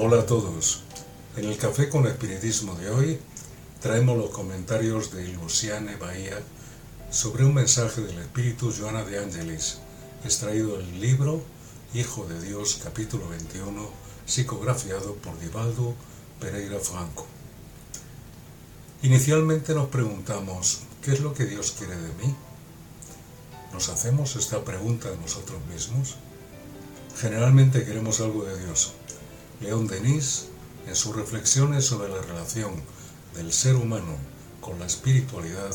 Hola a todos. En el Café con Espiritismo de hoy traemos los comentarios de Luciane Bahía sobre un mensaje del Espíritu Joana de Ángeles, extraído del libro Hijo de Dios, capítulo 21, psicografiado por Divaldo Pereira Franco. Inicialmente nos preguntamos, ¿qué es lo que Dios quiere de mí? ¿Nos hacemos esta pregunta nosotros mismos? Generalmente queremos algo de Dios. León Denis, en sus reflexiones sobre la relación del ser humano con la espiritualidad,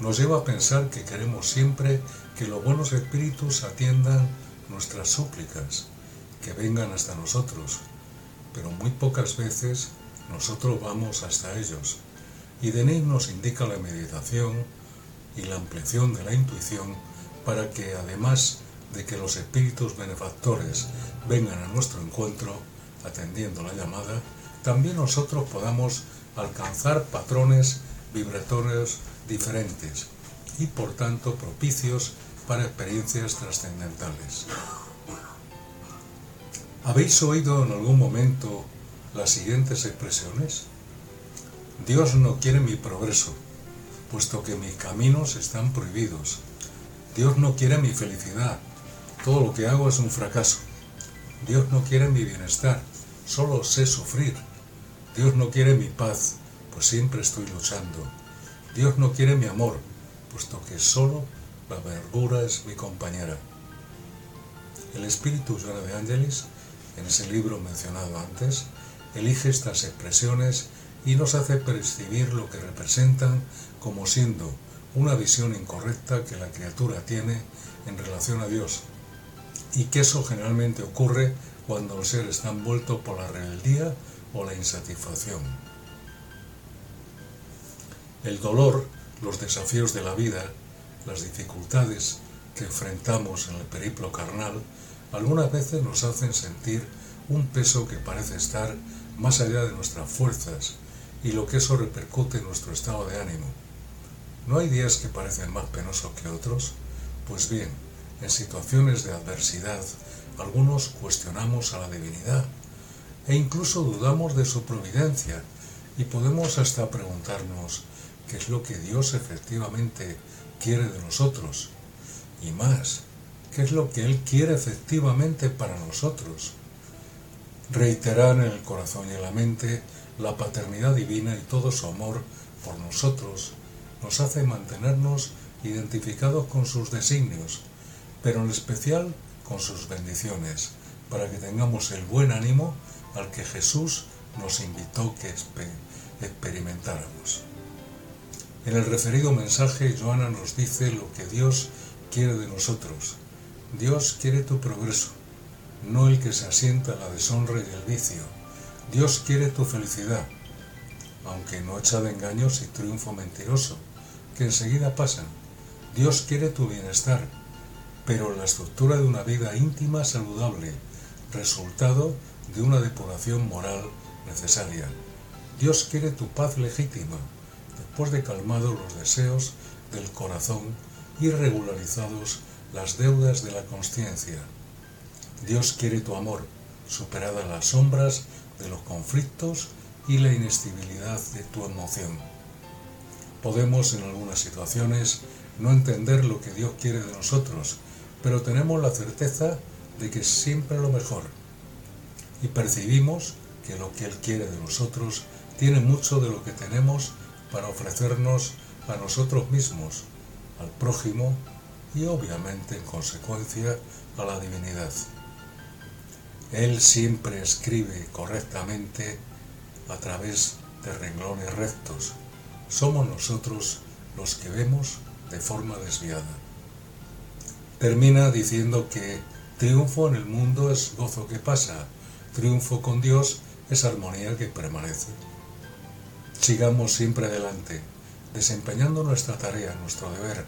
nos lleva a pensar que queremos siempre que los buenos espíritus atiendan nuestras súplicas, que vengan hasta nosotros, pero muy pocas veces nosotros vamos hasta ellos. Y Denis nos indica la meditación y la ampliación de la intuición para que además de que los espíritus benefactores vengan a nuestro encuentro, atendiendo la llamada, también nosotros podamos alcanzar patrones vibratorios diferentes y por tanto propicios para experiencias trascendentales. ¿Habéis oído en algún momento las siguientes expresiones? Dios no quiere mi progreso, puesto que mis caminos están prohibidos. Dios no quiere mi felicidad. Todo lo que hago es un fracaso. Dios no quiere mi bienestar. Solo sé sufrir. Dios no quiere mi paz, pues siempre estoy luchando. Dios no quiere mi amor, puesto que solo la verdura es mi compañera. El espíritu Joana de Ángeles, en ese libro mencionado antes, elige estas expresiones y nos hace percibir lo que representan como siendo una visión incorrecta que la criatura tiene en relación a Dios, y que eso generalmente ocurre cuando el ser está envuelto por la rebeldía o la insatisfacción. El dolor, los desafíos de la vida, las dificultades que enfrentamos en el periplo carnal, algunas veces nos hacen sentir un peso que parece estar más allá de nuestras fuerzas y lo que eso repercute en nuestro estado de ánimo. ¿No hay días que parecen más penosos que otros? Pues bien, en situaciones de adversidad, algunos cuestionamos a la divinidad e incluso dudamos de su providencia y podemos hasta preguntarnos qué es lo que Dios efectivamente quiere de nosotros y más, qué es lo que Él quiere efectivamente para nosotros. Reiterar en el corazón y en la mente la paternidad divina y todo su amor por nosotros nos hace mantenernos identificados con sus designios, pero en especial con sus bendiciones, para que tengamos el buen ánimo al que Jesús nos invitó que experimentáramos. En el referido mensaje, Joana nos dice lo que Dios quiere de nosotros. Dios quiere tu progreso, no el que se asienta la deshonra y el vicio. Dios quiere tu felicidad, aunque no echa de engaños y triunfo mentiroso, que enseguida pasan. Dios quiere tu bienestar, pero la estructura de una vida íntima saludable, resultado de una depuración moral necesaria. Dios quiere tu paz legítima, después de calmados los deseos del corazón y regularizados las deudas de la conciencia. Dios quiere tu amor, superadas las sombras de los conflictos y la inestabilidad de tu emoción. Podemos en algunas situaciones no entender lo que Dios quiere de nosotros, pero tenemos la certeza de que es siempre lo mejor. Y percibimos que lo que Él quiere de nosotros tiene mucho de lo que tenemos para ofrecernos a nosotros mismos, al prójimo y obviamente en consecuencia a la divinidad. Él siempre escribe correctamente a través de renglones rectos, somos nosotros los que vemos de forma desviada. Termina diciendo que triunfo en el mundo es gozo que pasa, triunfo con Dios es armonía que permanece. Sigamos siempre adelante, desempeñando nuestra tarea, nuestro deber,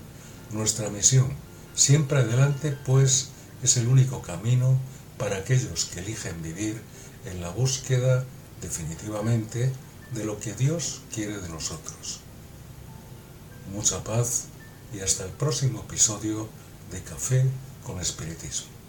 nuestra misión, siempre adelante, pues es el único camino para aquellos que eligen vivir en la búsqueda definitivamente de lo que Dios quiere de nosotros. Mucha paz y hasta el próximo episodio de Café con Espiritismo.